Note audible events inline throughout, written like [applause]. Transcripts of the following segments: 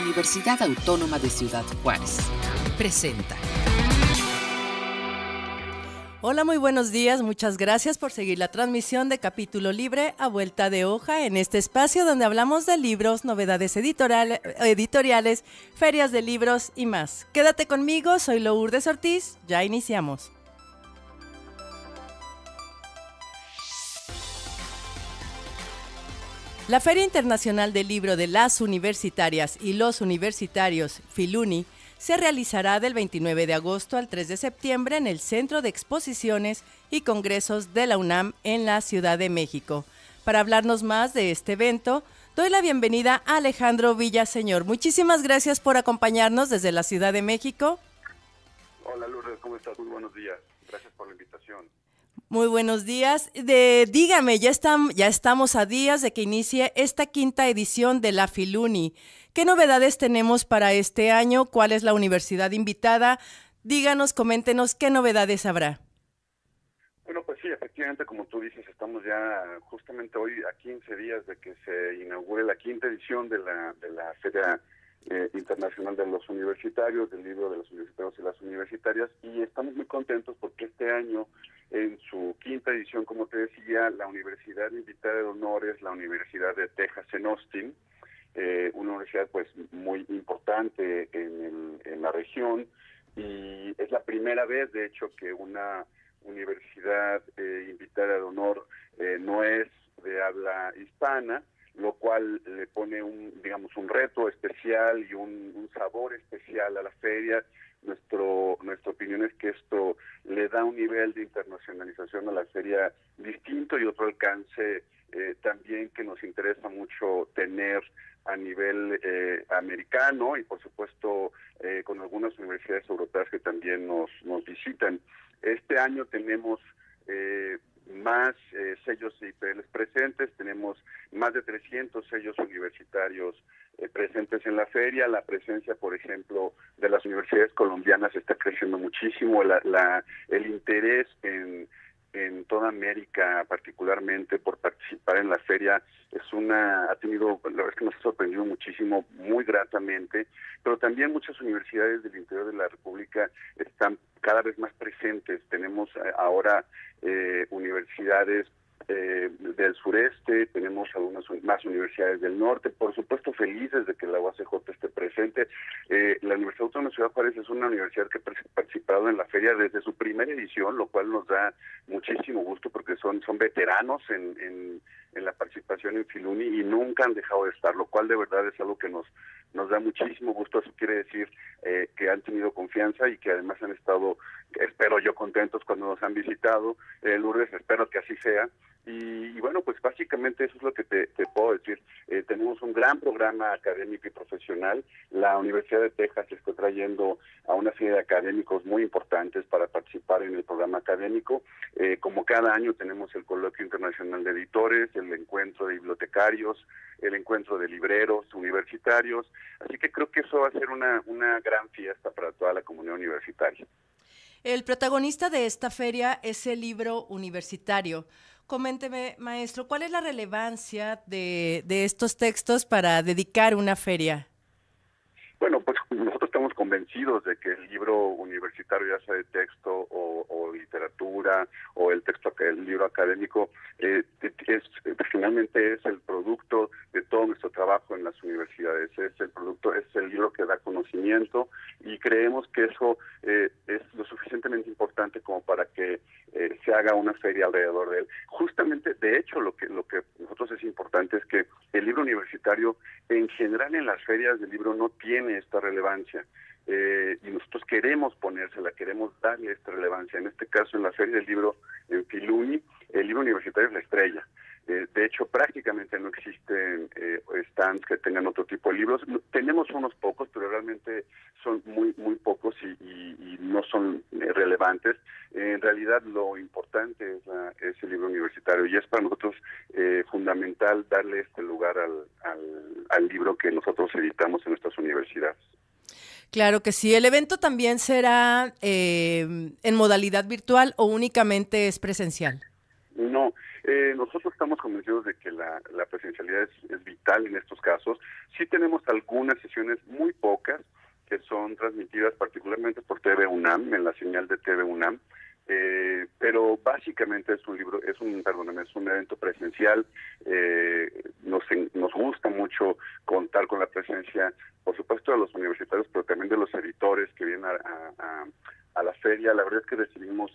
Universidad Autónoma de Ciudad Juárez. Presenta. Hola, muy buenos días. Muchas gracias por seguir la transmisión de Capítulo Libre a vuelta de hoja en este espacio donde hablamos de libros, novedades editoriales, ferias de libros y más. Quédate conmigo, soy Lourdes Ortiz. Ya iniciamos. La Feria Internacional del Libro de las Universitarias y los Universitarios, Filuni, se realizará del 29 de agosto al 3 de septiembre en el Centro de Exposiciones y Congresos de la UNAM en la Ciudad de México. Para hablarnos más de este evento, doy la bienvenida a Alejandro Villaseñor. Muchísimas gracias por acompañarnos desde la Ciudad de México. Hola Lourdes, ¿cómo estás? Muy buenos días. Gracias por la invitación. Muy buenos días. De, dígame, ya, están, ya estamos a días de que inicie esta quinta edición de la Filuni. ¿Qué novedades tenemos para este año? ¿Cuál es la universidad invitada? Díganos, coméntenos qué novedades habrá. Bueno, pues sí, efectivamente, como tú dices, estamos ya justamente hoy a 15 días de que se inaugure la quinta edición de la, de la Feria eh, Internacional de los Universitarios, del libro de los universitarios y las universitarias, y estamos muy contentos porque este año, en su quinta edición, como te decía, la universidad invitada de honor es la Universidad de Texas en Austin, eh, una universidad pues muy importante en, en la región, y es la primera vez, de hecho, que una universidad eh, invitada de honor eh, no es de habla hispana, lo cual le pone un, digamos, un reto especial y un, sabor especial a la feria. Nuestro, nuestra opinión es que esto le da un nivel de internacionalización a la feria distinto y otro alcance eh, también que nos interesa mucho tener a nivel eh, americano y por supuesto eh, con algunas universidades europeas que también nos, nos visitan. Este año tenemos más eh, sellos IPLs presentes, tenemos más de 300 sellos universitarios eh, presentes en la feria, la presencia, por ejemplo, de las universidades colombianas está creciendo muchísimo, la, el interés en en toda América, particularmente por participar en la feria, es una, ha tenido, la verdad es que nos ha sorprendido muchísimo, muy gratamente, pero también muchas universidades del interior de la República están cada vez más presentes. Tenemos eh, ahora eh, universidades eh, del sureste, tenemos algunas más universidades del norte, por supuesto felices de que la UACJ esté presente. Eh, la Universidad Autónoma de Ciudad Juárez es una universidad que ha participado en la feria desde su primera edición, lo cual nos da muchísimo gusto porque son, son veteranos en, en, en la participación en Filuni y nunca han dejado de estar, lo cual de verdad es algo que nos nos da muchísimo gusto. Eso quiere decir eh, que han tenido confianza y que además han estado, espero yo, contentos cuando nos han visitado. Eh, Lourdes, espero que así sea. Y, bueno, pues básicamente eso es lo que te, puedo decir. Gran programa académico y profesional. La Universidad de Texas está trayendo a una serie de académicos muy importantes para participar en el programa académico. Eh, como cada año tenemos el Coloquio Internacional de Editores, el Encuentro de Bibliotecarios, el Encuentro de Libreros Universitarios. Así que creo que eso va a ser una gran fiesta para toda la comunidad universitaria. El protagonista de esta feria es el libro universitario. Coménteme, maestro, ¿cuál es la relevancia de, de estos textos para dedicar una feria? Bueno, pues nosotros estamos convencidos de que el libro universitario, ya sea de texto o, literatura o el texto, el libro académico, eh, es, finalmente es el producto de todo nuestro trabajo en las universidades. Es el producto, es el libro que da conocimiento y creemos que eso eh, es lo suficientemente importante como para que eh, se haga una feria alrededor de él. Justamente, de hecho, lo que lo que nosotros es importante es que el libro universitario, en general, en las ferias del libro no tiene esta relevancia. Eh, y nosotros queremos ponérsela, queremos darle esta relevancia. En este caso, en la Feria del Libro en Filuni, el libro universitario es la estrella. Eh, de hecho, prácticamente no existen eh, stands que tengan otro tipo de libros. Tenemos unos pocos, pero realmente son muy muy pocos y, no son relevantes. en realidad, lo importante es, la, es, el libro universitario y es para nosotros fundamental darle este lugar al, al libro que nosotros editamos en nuestras universidades. Claro que sí. ¿El evento también será eh, en modalidad virtual o únicamente es presencial? Eh, nosotros estamos convencidos de que la, presencialidad es, vital en estos casos. Sí tenemos algunas sesiones, muy pocas, que son transmitidas particularmente por TV UNAM, en la señal de TV UNAM. Eh, pero básicamente es un libro, es un, perdóname, es un evento presencial. Eh, nos, nos gusta mucho contar con la presencia, por supuesto, de los universitarios, pero también de los editores que vienen a, a la feria. La verdad es que recibimos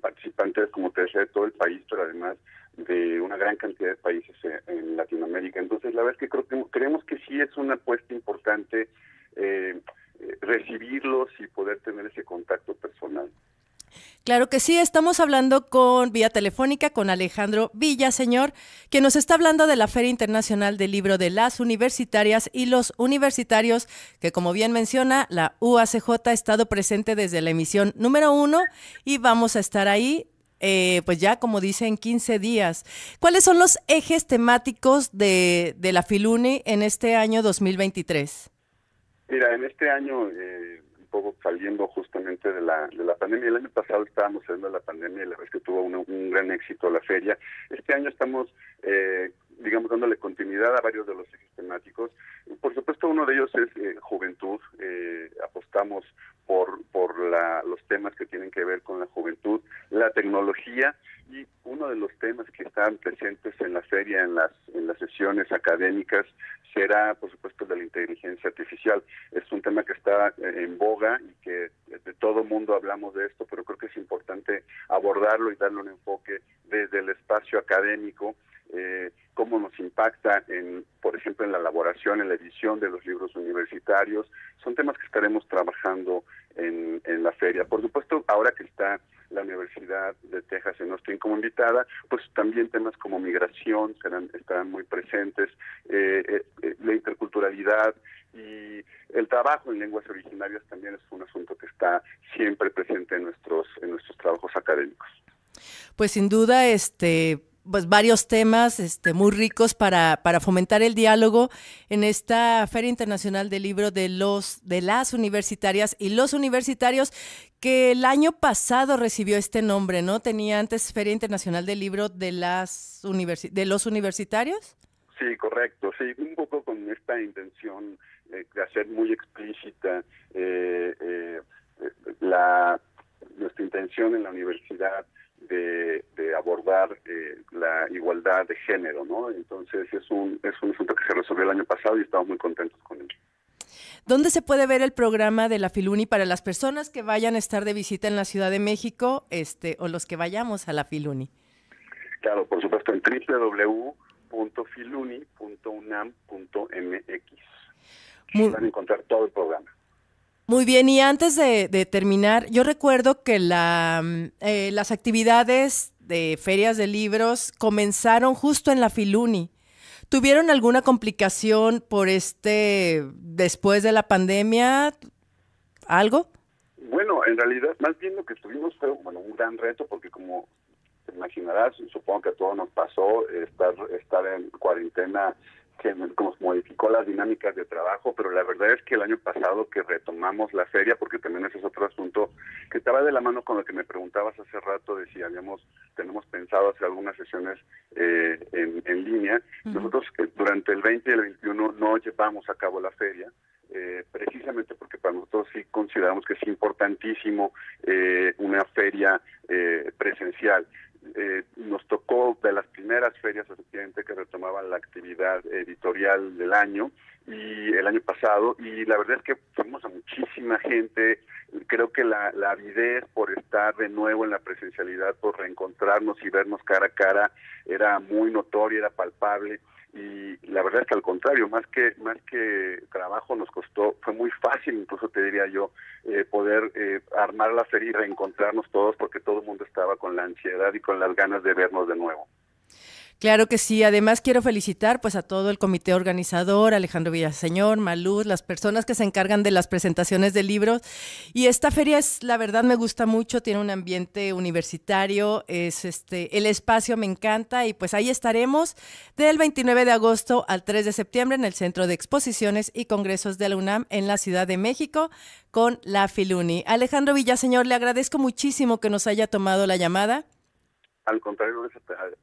participantes, como te decía, de todo el país, pero además de una gran cantidad de países en Latinoamérica. Entonces, la verdad es que creo que creemos que sí es una apuesta importante eh, eh recibirlos y poder tener ese contacto personal. Claro que sí, estamos hablando con vía telefónica con Alejandro Villaseñor, que nos está hablando de la Feria Internacional del Libro de las Universitarias y los Universitarios, que como bien menciona, la UACJ ha estado presente desde la emisión número uno y vamos a estar ahí. Eh, pues ya, como dice, en 15 días. ¿Cuáles son los ejes temáticos de, de la Filuni en este año 2023? Mira, en este año eh, saliendo justamente de la, de la pandemia. El año pasado estábamos saliendo de la pandemia y la verdad es que tuvo un, gran éxito la feria. Este año estamos, eh, digamos, dándole continuidad a varios de los ejes temáticos. Por supuesto, uno de ellos es eh, juventud. Eh, apostamos por, por la, los temas que tienen que ver con la juventud, la tecnología y uno de los temas que están presentes en la feria, en las, en las sesiones académicas, será, por supuesto, de la inteligencia artificial. Es un tema que está eh, en boga y que de todo mundo hablamos de esto, pero creo que es importante abordarlo y darle un enfoque desde el espacio académico, eh, cómo nos impacta, en, por ejemplo, en la elaboración, en la edición de los libros universitarios. Son temas que estaremos trabajando en, en la feria. Por supuesto, ahora que está la Universidad de Texas en Austin como invitada, pues también temas como migración serán, estarán muy presentes, eh, eh, eh, la interculturalidad y el trabajo en lenguas originarias también es un asunto que está siempre presente en nuestros, en nuestros trabajos académicos. Pues sin duda, este pues varios temas este, muy ricos para, para, fomentar el diálogo en esta Feria Internacional del Libro de los de las universitarias y los universitarios que el año pasado recibió este nombre, ¿no? Tenía antes Feria Internacional del Libro de las de los universitarios. Sí, correcto, sí, un poco con esta intención de hacer muy explícita eh, eh, la nuestra intención en la universidad de, abordar eh, la igualdad de género, ¿no? Entonces es un, es un asunto que se resolvió el año pasado y estamos muy contentos con él. ¿Dónde se puede ver el programa de la Filuni para las personas que vayan a estar de visita en la Ciudad de México este, o los que vayamos a la Filuni? Claro, por supuesto, en www.filuni.unam.mx. Van a encontrar todo el programa. Muy bien, y antes de, terminar, yo recuerdo que la, mm, eh, las actividades de ferias de libros comenzaron justo en la Filuni. ¿Tuvieron alguna complicación por este, después de la pandemia? ¿Algo? Bueno, en realidad, más bien lo que tuvimos fue bueno, un gran reto, porque como te imaginarás, supongo que a todos nos pasó estar, estar en cuarentena que nos modificó las dinámicas de trabajo, pero la verdad es que el año pasado que retomamos la feria, porque también ese es otro asunto que estaba de la mano con lo que me preguntabas hace rato de si habíamos, tenemos pensado hacer algunas sesiones eh, en, en, línea. Nosotros eh, durante el 20 y el 21 no llevamos a cabo la feria, eh, precisamente porque para nosotros sí consideramos que es importantísimo eh, una feria eh, presencial. Eh, nos tocó de las primeras ferias efectivamente que retomaban la actividad editorial del año y el año pasado y la verdad es que fuimos a muchísima gente. Creo que la, la avidez por estar de nuevo en la presencialidad por reencontrarnos y vernos cara a cara era muy notoria era palpable y la verdad es que al contrario, más que más que trabajo nos costó, fue muy fácil, incluso te diría yo, eh, poder eh, armar la feria y reencontrarnos todos porque todo el mundo estaba con la ansiedad y con las ganas de vernos de nuevo. Claro que sí. Además quiero felicitar pues a todo el comité organizador, Alejandro Villaseñor, Maluz, las personas que se encargan de las presentaciones de libros. Y esta feria es, la verdad, me gusta mucho. Tiene un ambiente universitario. Es este, el espacio me encanta y pues ahí estaremos del 29 de agosto al 3 de septiembre en el Centro de Exposiciones y Congresos de la UNAM en la Ciudad de México con la Filuni. Alejandro Villaseñor, le agradezco muchísimo que nos haya tomado la llamada. Al contrario,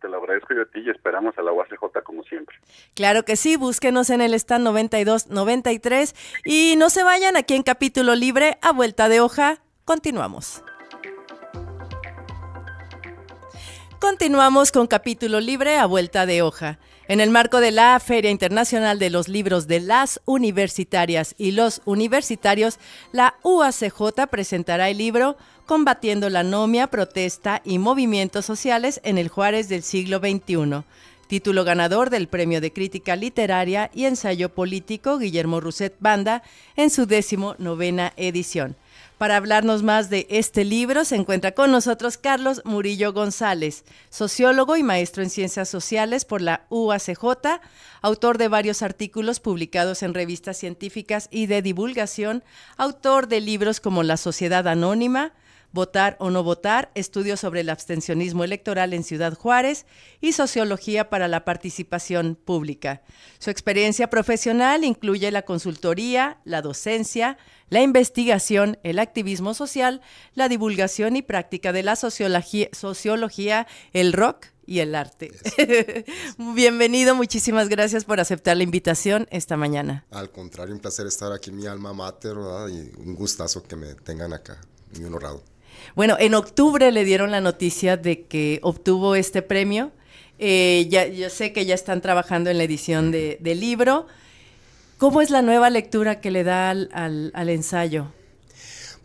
te, lo agradezco yo a ti y esperamos a la UACJ como siempre. Claro que sí, búsquenos en el stand 9293 y no se vayan aquí en capítulo libre a vuelta de hoja. Continuamos. Continuamos con capítulo libre a vuelta de hoja. En el marco de la Feria Internacional de los Libros de las Universitarias y los Universitarios, la UACJ presentará el libro Combatiendo la anomia, protesta y movimientos sociales en el Juárez del siglo XXI, título ganador del Premio de Crítica Literaria y Ensayo Político Guillermo Rousset Banda en su décimo novena edición. Para hablarnos más de este libro se encuentra con nosotros Carlos Murillo González, sociólogo y maestro en ciencias sociales por la UACJ, autor de varios artículos publicados en revistas científicas y de divulgación, autor de libros como La Sociedad Anónima, Votar o no votar, estudios sobre el abstencionismo electoral en Ciudad Juárez y sociología para la participación pública. Su experiencia profesional incluye la consultoría, la docencia, la investigación, el activismo social, la divulgación y práctica de la sociología, sociología el rock y el arte. [laughs] Bienvenido, muchísimas gracias por aceptar la invitación esta mañana. Al contrario, un placer estar aquí en mi alma mater y un gustazo que me tengan acá, muy honorado. Bueno, en octubre le dieron la noticia de que obtuvo este premio. Eh, ya, yo sé que ya están trabajando en la edición de, del libro. ¿Cómo es la nueva lectura que le da al ensayo?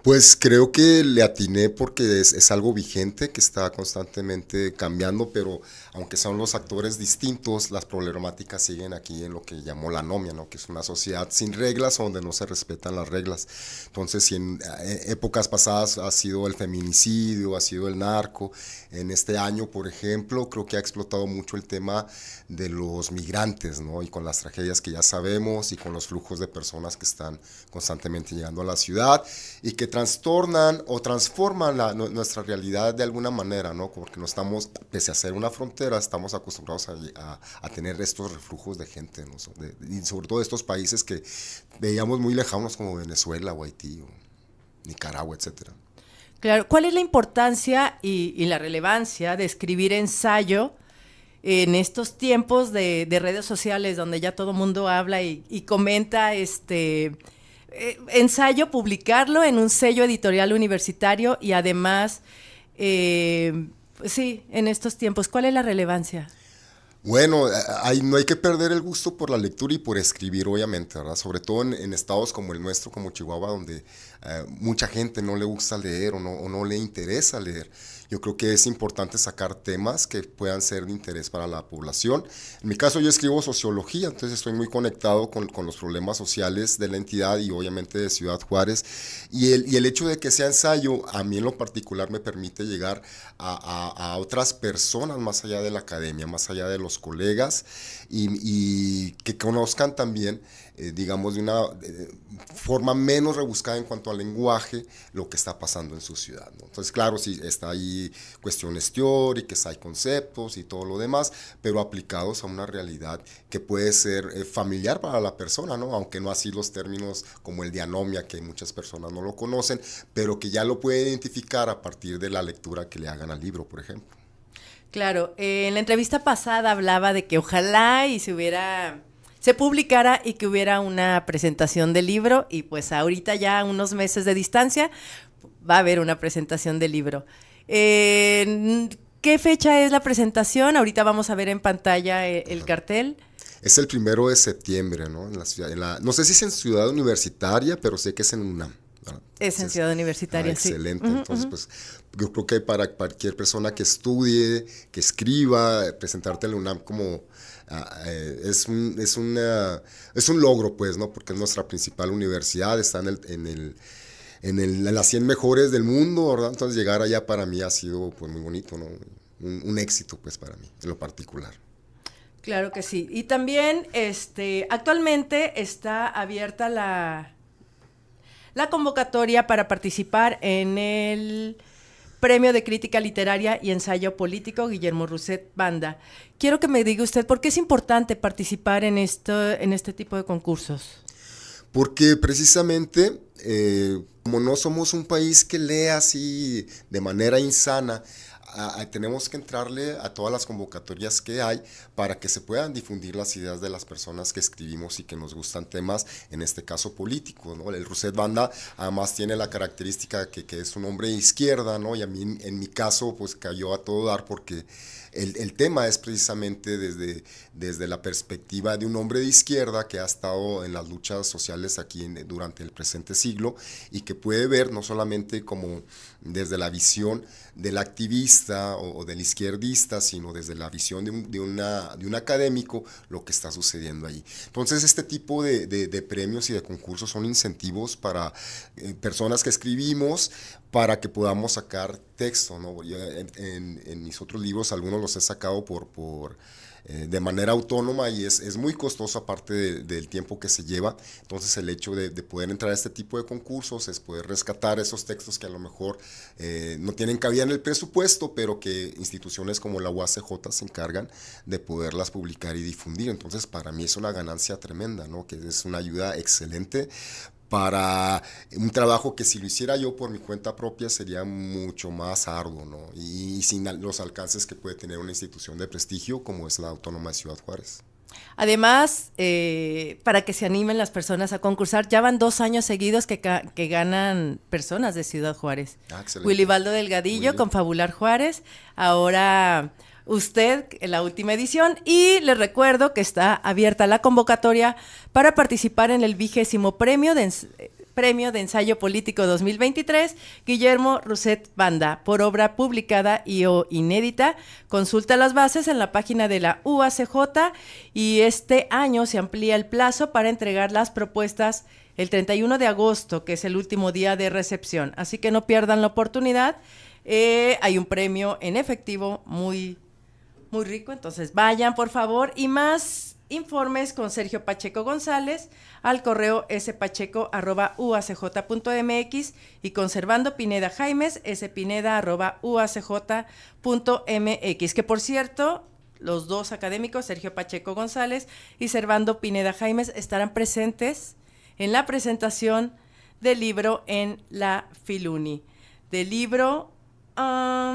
Pues creo que le atiné porque es, algo vigente que está constantemente cambiando, pero aunque son los actores distintos, las problemáticas siguen aquí en lo que llamó la anomia, ¿no? que es una sociedad sin reglas donde no se respetan las reglas. Entonces, si en eh, épocas pasadas ha sido el feminicidio, ha sido el narco, en este año, por ejemplo, creo que ha explotado mucho el tema de los migrantes, ¿no? y con las tragedias que ya sabemos y con los flujos de personas que están constantemente llegando a la ciudad y que trastornan o transforman nuestra realidad de alguna manera, ¿no? Porque no estamos, pese a ser una frontera, estamos acostumbrados a, tener estos reflujos de gente, ¿no? y sobre todo estos países que veíamos muy lejanos como Venezuela o Haití o Nicaragua, etcétera. Claro, ¿cuál es la importancia y, la relevancia de escribir ensayo en estos tiempos de, redes sociales donde ya todo mundo habla y comenta este eh, ensayo publicarlo en un sello editorial universitario y además, eh, sí, en estos tiempos, ¿cuál es la relevancia? Bueno, hay, no hay que perder el gusto por la lectura y por escribir, obviamente, ¿verdad? Sobre todo en, estados como el nuestro, como Chihuahua, donde eh, mucha gente no le gusta leer o no, le interesa leer yo creo que es importante sacar temas que puedan ser de interés para la población. En mi caso yo escribo sociología, entonces estoy muy conectado con, los problemas sociales de la entidad y obviamente de Ciudad Juárez. Y el, y el hecho de que sea ensayo, a mí en lo particular me permite llegar a, a, otras personas más allá de la academia, más allá de los colegas y, que conozcan también eh, digamos, de una forma menos rebuscada en cuanto al lenguaje, lo que está pasando en su ciudad. Entonces, claro, sí, está ahí cuestiones teóricas, hay conceptos y todo lo demás, pero aplicados a una realidad que puede ser eh, familiar para la persona, ¿no? aunque no así los términos como el de anomia, que muchas personas no lo conocen, pero que ya lo puede identificar a partir de la lectura que le hagan al libro, por ejemplo. Claro, eh, en la entrevista pasada hablaba de que ojalá y se hubiera se publicara y que hubiera una presentación del libro y pues ahorita ya unos meses de distancia va a haber una presentación del libro. ¿Qué fecha es la presentación? Ahorita vamos a ver en pantalla eh, el, cartel. Es el primero de septiembre, ¿no? En la ciudad, no sé si es en Ciudad Universitaria, pero sé que es en UNAM. Es en Ciudad Universitaria, sí. Excelente. Entonces, pues yo creo que para cualquier persona que estudie, que escriba, presentarte en la UNAM como Ah, eh, es, un, es, una, es un logro, pues, ¿no? Porque es nuestra principal universidad, está en, el, en, el, en, el, en las 100 mejores del mundo, ¿verdad? Entonces llegar allá para mí ha sido pues, muy bonito, ¿no? Un, un, éxito, pues, para mí, en lo particular. Claro que sí. Y también, este, actualmente está abierta la, la convocatoria para participar en el Premio de Crítica Literaria y Ensayo Político Guillermo Rousset Banda. Quiero que me diga usted por qué es importante participar en, esto, en este tipo de concursos. Porque precisamente, eh, como no somos un país que lea así de manera insana, tenemos que entrarle a todas las convocatorias que hay para que se puedan difundir las ideas de las personas que escribimos y que nos gustan temas, en este caso políticos. ¿no? El Roset Banda además tiene la característica que, que es un hombre de izquierda, ¿no? y a mí en mi caso pues cayó a todo dar porque el, tema es precisamente desde, desde la perspectiva de un hombre de izquierda que ha estado en las luchas sociales aquí durante el presente siglo y que puede ver no solamente como desde la visión del activista o, del izquierdista, sino desde la visión de un, de, una, de un académico lo que está sucediendo allí. Entonces, este tipo de, de, premios y de concursos son incentivos para eh, personas que escribimos para que podamos sacar texto. ¿no? En, en, mis otros libros, algunos los he sacado por, por eh, de manera autónoma y es, es muy costoso aparte del tiempo que se lleva. Entonces el hecho de, poder entrar a este tipo de concursos es poder rescatar esos textos que a lo mejor eh, no tienen cabida en el presupuesto, pero que instituciones como la UACJ se encargan de poderlas publicar y difundir. Entonces para mí es una ganancia tremenda, ¿no? que es una ayuda excelente para un trabajo que si lo hiciera yo por mi cuenta propia sería mucho más arduo, ¿no? Y, sin los alcances que puede tener una institución de prestigio como es la Autónoma de Ciudad Juárez. Además, eh, para que se animen las personas a concursar, ya van dos años seguidos que, que ganan personas de Ciudad Juárez. Ah, Willy Baldo Delgadillo con Fabular Juárez, ahora usted en la última edición y le recuerdo que está abierta la convocatoria para participar en el vigésimo premio de, premio de ensayo político 2023 Guillermo Rousset Banda por obra publicada y o inédita. Consulta las bases en la página de la UACJ y este año se amplía el plazo para entregar las propuestas el 31 de agosto, que es el último día de recepción. Así que no pierdan la oportunidad. Eh, hay un premio en efectivo muy muy rico. Entonces vayan, por favor, y más informes con Sergio Pacheco González al correo spachecouacj.mx y conservando Pineda Jaimes spineda.uacj.mx, que por cierto, los dos académicos, Sergio Pacheco González y Servando Pineda Jaimes, estarán presentes en la presentación del libro en la Filuni. Del libro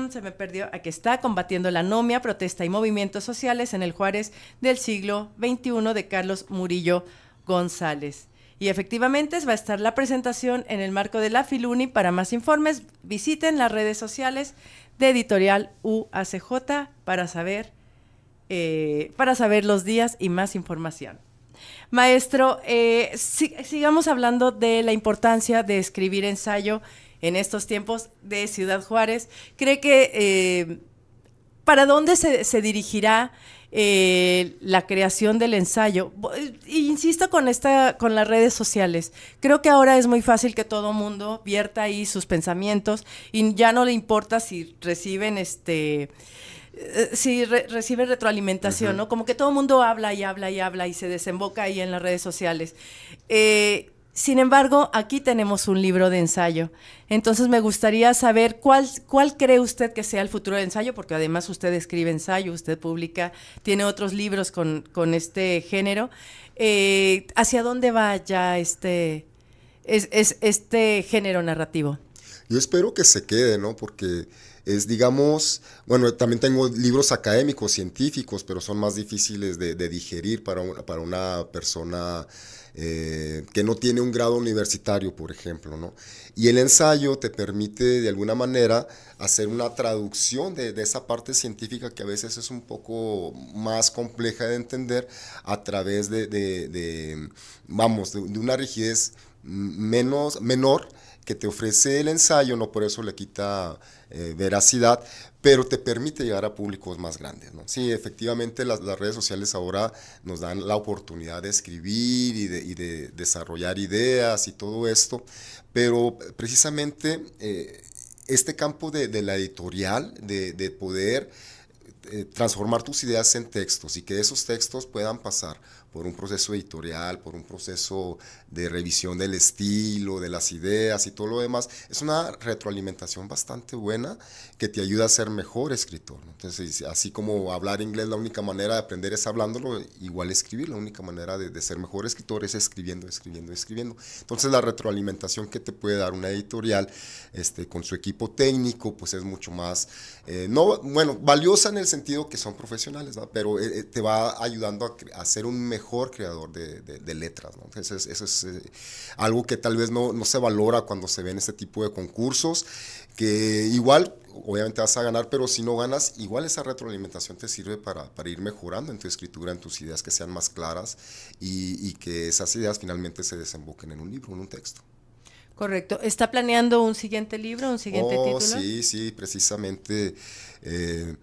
se me perdió. Aquí está, combatiendo la anomia, protesta y movimientos sociales en el Juárez del siglo XXI de Carlos Murillo González. Y efectivamente va a estar la presentación en el marco de la Filuni. Para más informes, visiten las redes sociales de Editorial UACJ para saber, eh, para saber los días y más información. Maestro, eh, sigamos hablando de la importancia de escribir ensayo en estos tiempos de Ciudad Juárez. ¿Cree que eh, para dónde se, dirigirá eh, la creación del ensayo? Insisto con esta, con las redes sociales. Creo que ahora es muy fácil que todo mundo vierta ahí sus pensamientos y ya no le importa si reciben este eh, si reciben retroalimentación, ¿no? Como que todo el mundo habla y habla y habla y se desemboca ahí en las redes sociales. Sin embargo, aquí tenemos un libro de ensayo. Entonces me gustaría saber cuál, cuál cree usted que sea el futuro del ensayo, porque además usted escribe ensayo, usted publica, tiene otros libros con, este género. Eh, ¿Hacia dónde va ya este, es, este género narrativo? Yo espero que se quede, ¿no? Porque es, digamos, bueno, también tengo libros académicos, científicos, pero son más difíciles de, digerir para, para una persona eh, que no tiene un grado universitario, por ejemplo, ¿no? Y el ensayo te permite de alguna manera hacer una traducción de, esa parte científica que a veces es un poco más compleja de entender a través de, vamos, de, una rigidez menos, menor que te ofrece el ensayo, no por eso le quita eh, veracidad, pero te permite llegar a públicos más grandes. ¿no? Sí, efectivamente las, redes sociales ahora nos dan la oportunidad de escribir y de, desarrollar ideas y todo esto, pero precisamente eh, este campo de, la editorial, de, poder eh, transformar tus ideas en textos y que esos textos puedan pasar por un proceso editorial, por un proceso de revisión del estilo, de las ideas y todo lo demás. Es una retroalimentación bastante buena que te ayuda a ser mejor escritor. Entonces, así como hablar inglés, la única manera de aprender es hablándolo, igual escribir, la única manera de, ser mejor escritor es escribiendo, escribiendo, escribiendo. Entonces, la retroalimentación que te puede dar una editorial este, con su equipo técnico, pues es mucho más, eh, no, bueno, valiosa en el sentido que son profesionales, pero eh, eh, te va ayudando a, a ser un mejor mejor creador de, letras. ¿no? Entonces, eso es eh, algo que tal vez no, no, se valora cuando se ven este tipo de concursos, que igual, obviamente vas a ganar, pero si no ganas, igual esa retroalimentación te sirve para, para ir mejorando en tu escritura, en tus ideas que sean más claras y, y que esas ideas finalmente se desemboquen en un libro, en un texto. Correcto. ¿Está planeando un siguiente libro, un siguiente oh, título? Sí, sí, precisamente. Eh,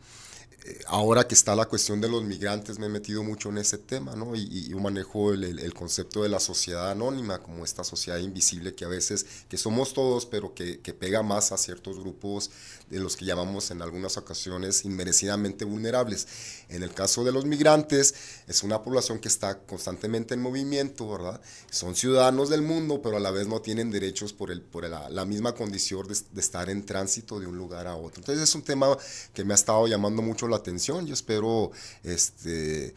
ahora que está la cuestión de los migrantes, me he metido mucho en ese tema, ¿no? Y, yo manejo el, concepto de la sociedad anónima, como esta sociedad invisible que a veces, que somos todos, pero que, pega más a ciertos grupos de los que llamamos en algunas ocasiones inmerecidamente vulnerables. En el caso de los migrantes, es una población que está constantemente en movimiento, ¿verdad? Son ciudadanos del mundo, pero a la vez no tienen derechos por, el, por la, la misma condición de, de estar en tránsito de un lugar a otro. Entonces es un tema que me ha estado llamando mucho la atención. Yo espero este,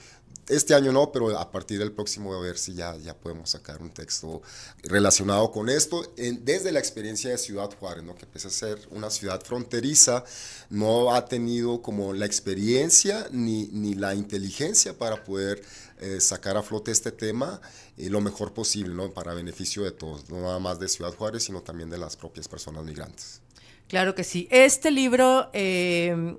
este año no, pero a partir del próximo a ver si ya, ya podemos sacar un texto relacionado con esto, desde la experiencia de Ciudad Juárez, ¿no? que pese a ser una ciudad fronteriza, no ha tenido como la experiencia ni, ni la inteligencia para poder eh, sacar a flote este tema y lo mejor posible, ¿no? para beneficio de todos, no nada más de Ciudad Juárez, sino también de las propias personas migrantes. Claro que sí. Este libro... Eh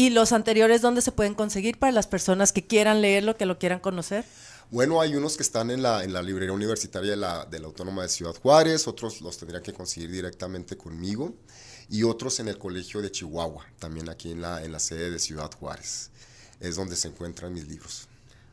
¿Y los anteriores dónde se pueden conseguir para las personas que quieran leerlo, que lo quieran conocer? Bueno, hay unos que están en la, en la librería universitaria de la, de la Autónoma de Ciudad Juárez, otros los tendría que conseguir directamente conmigo y otros en el Colegio de Chihuahua, también aquí en la, en la sede de Ciudad Juárez. Es donde se encuentran mis libros.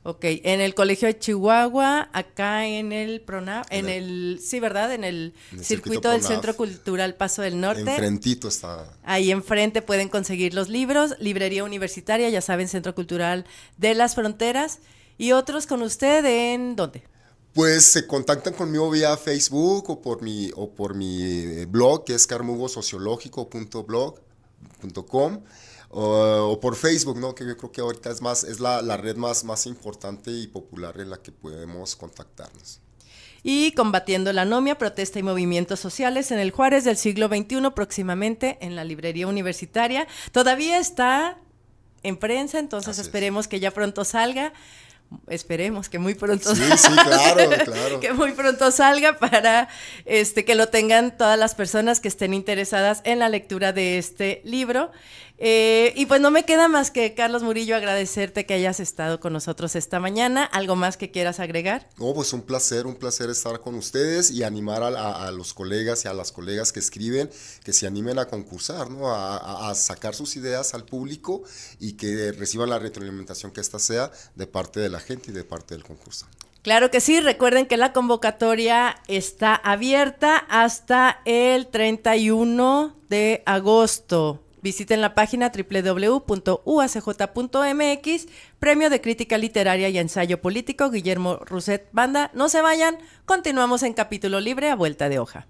Ok, en el Colegio de Chihuahua, acá en el PRONAV, en, el, sí, ¿verdad? En el, circuito, del Centro Cultural Paso del Norte. Enfrentito está. Ahí enfrente pueden conseguir los libros, Librería Universitaria, ya saben, Centro Cultural de las Fronteras, y otros con usted en ¿dónde? Pues se contactan conmigo vía Facebook o por mi, o por mi blog, que es carmugosociológico.blog.com o, por Facebook, ¿no? que yo creo que ahorita es, más, es la, la, red más, más importante y popular en la que podemos contactarnos. Y combatiendo la anomia, protesta y movimientos sociales en el Juárez del siglo XXI, próximamente en la librería universitaria. Todavía está en prensa, entonces esperemos que ya pronto salga esperemos que muy pronto sí, sí, claro, [laughs] claro. que muy pronto salga para este que lo tengan todas las personas que estén interesadas en la lectura de este libro eh, y pues no me queda más que, Carlos Murillo, agradecerte que hayas estado con nosotros esta mañana. ¿Algo más que quieras agregar? No, pues un placer, un placer estar con ustedes y animar a, los colegas y a las colegas que escriben que se animen a concursar, ¿no? A, a, sacar sus ideas al público y que reciban la retroalimentación que ésta sea de parte de la gente y de parte del concurso. Claro que sí, recuerden que la convocatoria está abierta hasta el 31 de agosto. Visiten la página www.uacj.mx, Premio de Crítica Literaria y Ensayo Político Guillermo Rousset Banda. No se vayan, continuamos en capítulo libre a vuelta de hoja.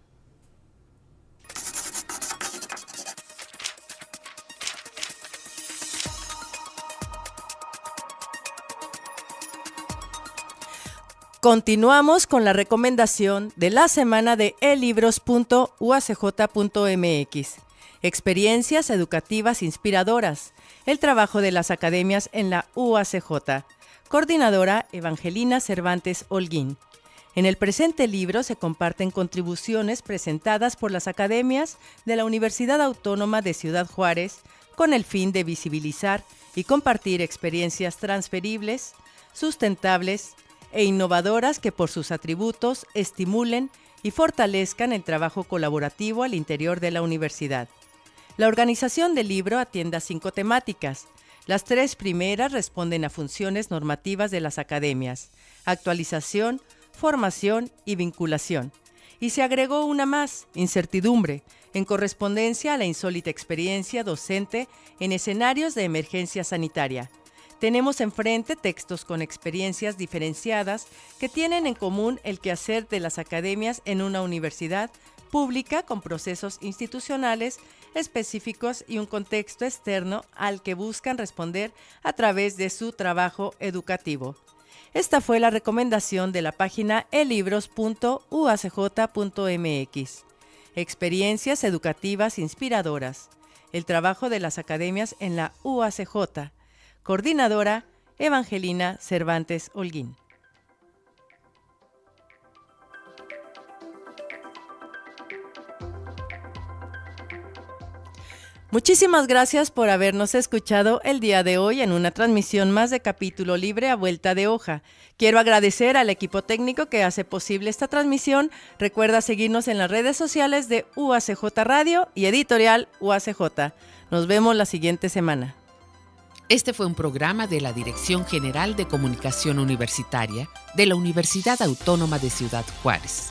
Continuamos con la recomendación de la semana de elibros.uacj.mx. Experiencias educativas inspiradoras. El trabajo de las academias en la UACJ. Coordinadora Evangelina Cervantes Holguín. En el presente libro se comparten contribuciones presentadas por las academias de la Universidad Autónoma de Ciudad Juárez con el fin de visibilizar y compartir experiencias transferibles, sustentables e innovadoras que por sus atributos estimulen y fortalezcan el trabajo colaborativo al interior de la universidad. La organización del libro atiende a cinco temáticas. Las tres primeras responden a funciones normativas de las academias, actualización, formación y vinculación. Y se agregó una más, incertidumbre, en correspondencia a la insólita experiencia docente en escenarios de emergencia sanitaria. Tenemos enfrente textos con experiencias diferenciadas que tienen en común el quehacer de las academias en una universidad pública con procesos institucionales específicos y un contexto externo al que buscan responder a través de su trabajo educativo. Esta fue la recomendación de la página elibros.uacj.mx. Experiencias educativas inspiradoras. El trabajo de las academias en la UACJ. Coordinadora Evangelina Cervantes Holguín. Muchísimas gracias por habernos escuchado el día de hoy en una transmisión más de capítulo libre a vuelta de hoja. Quiero agradecer al equipo técnico que hace posible esta transmisión. Recuerda seguirnos en las redes sociales de UACJ Radio y editorial UACJ. Nos vemos la siguiente semana. Este fue un programa de la Dirección General de Comunicación Universitaria de la Universidad Autónoma de Ciudad Juárez.